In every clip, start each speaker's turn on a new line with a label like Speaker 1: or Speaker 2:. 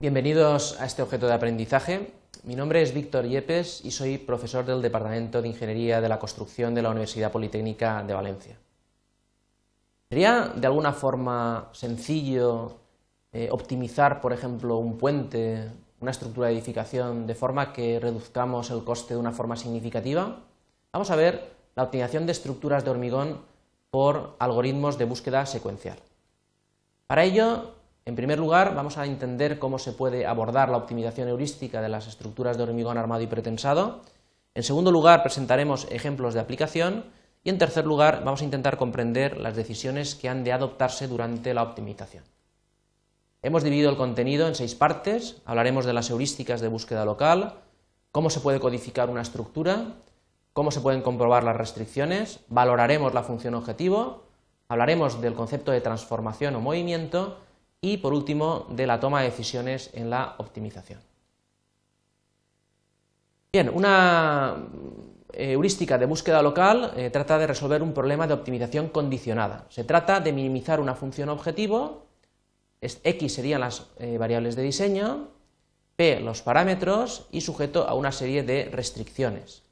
Speaker 1: Bienvenidos a este objeto de aprendizaje. Mi nombre es Víctor Yepes y soy profesor del Departamento de Ingeniería de la Construcción de la Universidad Politécnica de Valencia. ¿Sería de alguna forma sencillo eh, optimizar, por ejemplo, un puente, una estructura de edificación, de forma que reduzcamos el coste de una forma significativa? Vamos a ver la optimización de estructuras de hormigón por algoritmos de búsqueda secuencial. Para ello en primer lugar, vamos a entender cómo se puede abordar la optimización heurística de las estructuras de hormigón armado y pretensado. En segundo lugar, presentaremos ejemplos de aplicación. Y en tercer lugar, vamos a intentar comprender las decisiones que han de adoptarse durante la optimización. Hemos dividido el contenido en seis partes. Hablaremos de las heurísticas de búsqueda local, cómo se puede codificar una estructura, cómo se pueden comprobar las restricciones, valoraremos la función objetivo, hablaremos del concepto de transformación o movimiento y, por último, de la toma de decisiones en la optimización. Bien, una eh, heurística de búsqueda local eh, trata de resolver un problema de optimización condicionada. Se trata de minimizar una función objetivo, X serían las eh, variables de diseño, P los parámetros y sujeto a una serie de restricciones.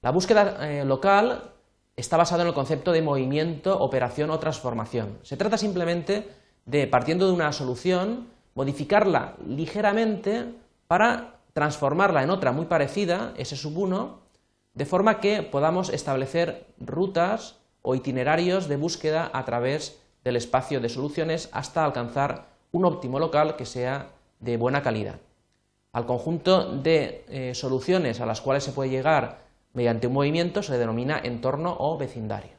Speaker 1: La búsqueda local está basado en el concepto de movimiento, operación o transformación. Se trata simplemente de, partiendo de una solución, modificarla ligeramente para transformarla en otra muy parecida, S sub 1, de forma que podamos establecer rutas o itinerarios de búsqueda a través del espacio de soluciones hasta alcanzar un óptimo local que sea de buena calidad. Al conjunto de eh, soluciones a las cuales se puede llegar mediante un movimiento se denomina entorno o vecindario.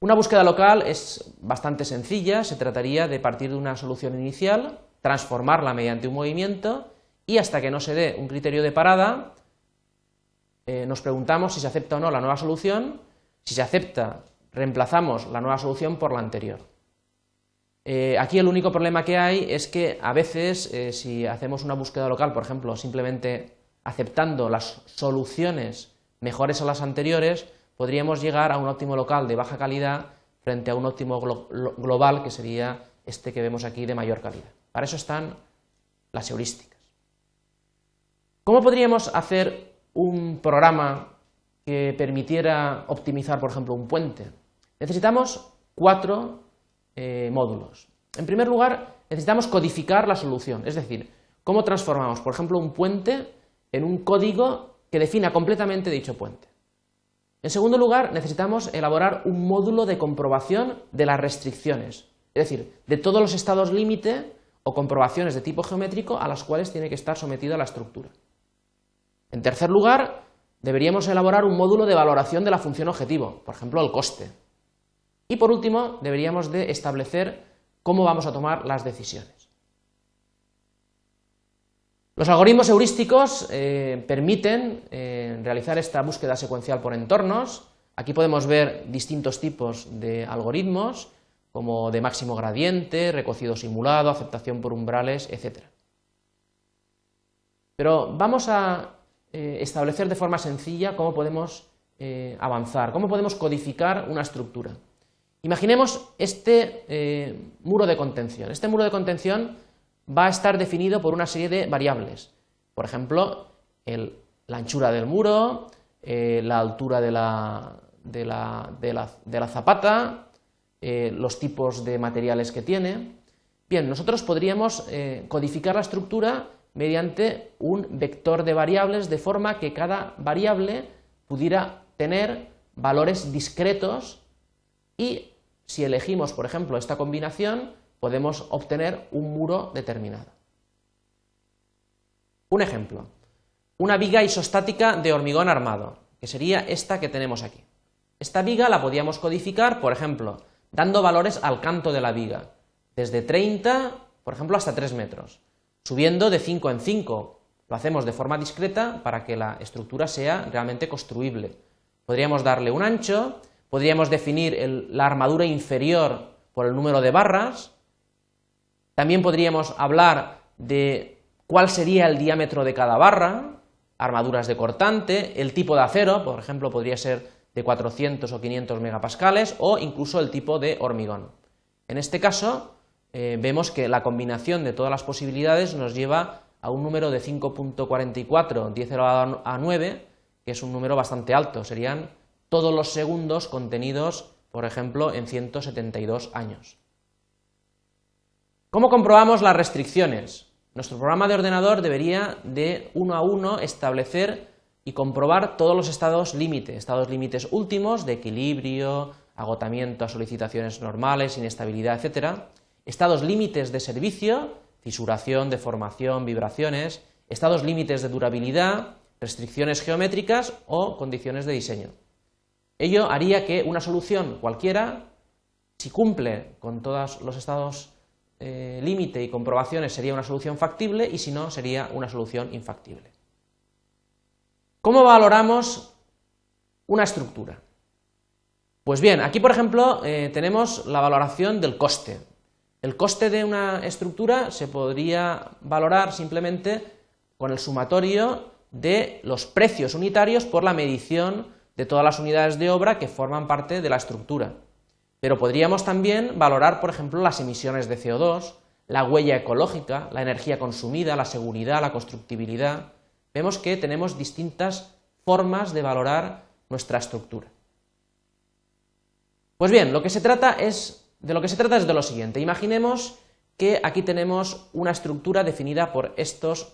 Speaker 1: Una búsqueda local es bastante sencilla, se trataría de partir de una solución inicial, transformarla mediante un movimiento y hasta que no se dé un criterio de parada, eh, nos preguntamos si se acepta o no la nueva solución, si se acepta, reemplazamos la nueva solución por la anterior. Eh, aquí el único problema que hay es que a veces eh, si hacemos una búsqueda local, por ejemplo, simplemente aceptando las soluciones mejores a las anteriores, podríamos llegar a un óptimo local de baja calidad frente a un óptimo global que sería este que vemos aquí de mayor calidad. Para eso están las heurísticas. ¿Cómo podríamos hacer un programa que permitiera optimizar, por ejemplo, un puente? Necesitamos cuatro eh, módulos. En primer lugar, necesitamos codificar la solución, es decir, cómo transformamos, por ejemplo, un puente en un código que defina completamente dicho puente. En segundo lugar, necesitamos elaborar un módulo de comprobación de las restricciones, es decir, de todos los estados límite o comprobaciones de tipo geométrico a las cuales tiene que estar sometida la estructura. En tercer lugar, deberíamos elaborar un módulo de valoración de la función objetivo, por ejemplo, el coste. Y por último, deberíamos de establecer cómo vamos a tomar las decisiones. Los algoritmos heurísticos eh, permiten eh, realizar esta búsqueda secuencial por entornos. Aquí podemos ver distintos tipos de algoritmos, como de máximo gradiente, recocido simulado, aceptación por umbrales, etc. Pero vamos a eh, establecer de forma sencilla cómo podemos avanzar, cómo podemos codificar una estructura. Imaginemos este muro de contención. Este muro de contención va a estar definido por una serie de variables. Por ejemplo, la anchura del muro, eh, la altura de la, de la, zapata, eh, los tipos de materiales que tiene. Bien, nosotros podríamos eh, codificar la estructura mediante un vector de variables de forma que cada variable pudiera tener valores discretos y si elegimos, por ejemplo, esta combinación, podemos obtener un muro determinado. Un ejemplo, una viga isostática de hormigón armado, que sería esta que tenemos aquí. Esta viga la podíamos codificar, por ejemplo, dando valores al canto de la viga, desde 30, por ejemplo, hasta 3 metros, subiendo de 5 en 5. Lo hacemos de forma discreta para que la estructura sea realmente construible. Podríamos darle un ancho, podríamos definir la armadura inferior por el número de barras, también podríamos hablar de cuál sería el diámetro de cada barra, armaduras de cortante, el tipo de acero, por ejemplo, podría ser de 400 o 500 megapascales, o incluso el tipo de hormigón. En este caso, eh, vemos que la combinación de todas las posibilidades nos lleva a un número de 5.44, 10 elevado a 9, que es un número bastante alto. Serían todos los segundos contenidos, por ejemplo, en 172 años. ¿Cómo comprobamos las restricciones? Nuestro programa de ordenador debería de uno a uno establecer y comprobar todos los estados límite, estados límites últimos de equilibrio, agotamiento a solicitaciones normales, inestabilidad, etc. Estados límites de servicio, fisuración, deformación, vibraciones, estados límites de durabilidad, restricciones geométricas o condiciones de diseño. Ello haría que una solución cualquiera, si cumple con todos los estados eh, límite y comprobaciones, sería una solución factible y si no, sería una solución infactible. ¿Cómo valoramos una estructura? Pues bien, aquí por ejemplo eh, tenemos la valoración del coste. El coste de una estructura se podría valorar simplemente con el sumatorio de los precios unitarios por la medición de todas las unidades de obra que forman parte de la estructura. Pero podríamos también valorar, por ejemplo, las emisiones de CO2, la huella ecológica, la energía consumida, la seguridad, la constructibilidad, vemos que tenemos distintas formas de valorar nuestra estructura. Pues bien, lo que se trata es, de lo que se trata es de lo siguiente. Imaginemos que aquí tenemos una estructura definida por estos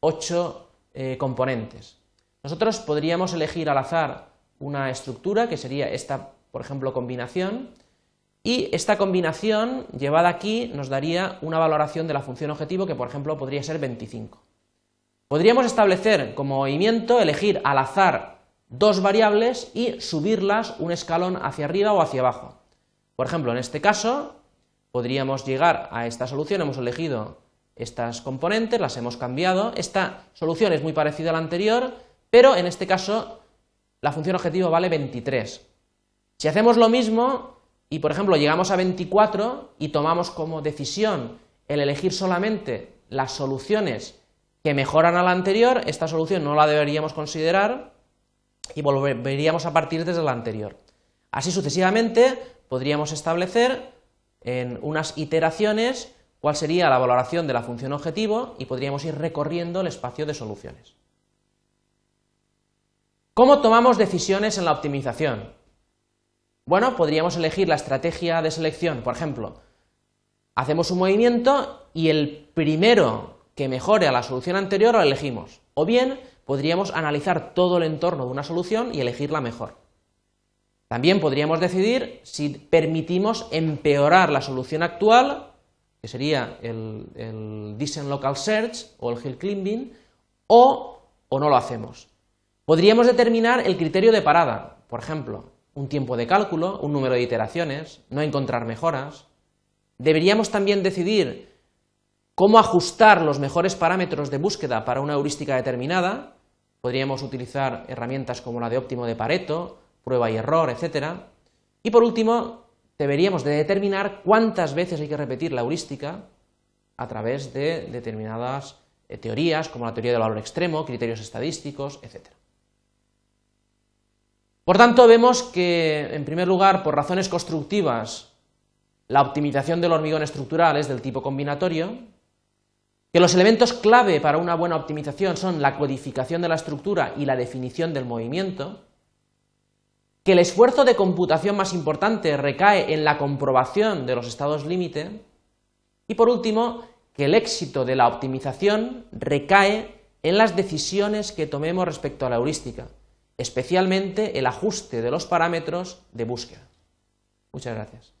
Speaker 1: ocho eh, componentes. Nosotros podríamos elegir al azar una estructura, que sería esta, por ejemplo, combinación, y esta combinación llevada aquí nos daría una valoración de la función objetivo que, por ejemplo, podría ser 25. Podríamos establecer como movimiento, elegir al azar dos variables y subirlas un escalón hacia arriba o hacia abajo. Por ejemplo, en este caso, podríamos llegar a esta solución, hemos elegido estas componentes, las hemos cambiado. Esta solución es muy parecida a la anterior, pero en este caso la función objetivo vale 23. Si hacemos lo mismo y, por ejemplo, llegamos a 24 y tomamos como decisión el elegir solamente las soluciones que mejoran a la anterior, esta solución no la deberíamos considerar y volveríamos a partir desde la anterior. Así sucesivamente podríamos establecer en unas iteraciones cuál sería la valoración de la función objetivo y podríamos ir recorriendo el espacio de soluciones. ¿Cómo tomamos decisiones en la optimización? Bueno, podríamos elegir la estrategia de selección, por ejemplo, hacemos un movimiento y el primero que mejore a la solución anterior lo elegimos. O bien podríamos analizar todo el entorno de una solución y elegir la mejor. También podríamos decidir si permitimos empeorar la solución actual, que sería el, el Decent Local Search o el Hill Climbing, o, o no lo hacemos. Podríamos determinar el criterio de parada, por ejemplo, un tiempo de cálculo, un número de iteraciones, no encontrar mejoras. Deberíamos también decidir cómo ajustar los mejores parámetros de búsqueda para una heurística determinada. Podríamos utilizar herramientas como la de óptimo de Pareto, prueba y error, etc. Y por último, deberíamos de determinar cuántas veces hay que repetir la heurística a través de determinadas eh, teorías, como la teoría del valor extremo, criterios estadísticos, etc. Por tanto, vemos que, en primer lugar, por razones constructivas, la optimización del hormigón estructural es del tipo combinatorio, que los elementos clave para una buena optimización son la codificación de la estructura y la definición del movimiento, que el esfuerzo de computación más importante recae en la comprobación de los estados límite y por último, que el éxito de la optimización recae en las decisiones que tomemos respecto a la heurística, especialmente el ajuste de los parámetros de búsqueda. Muchas gracias.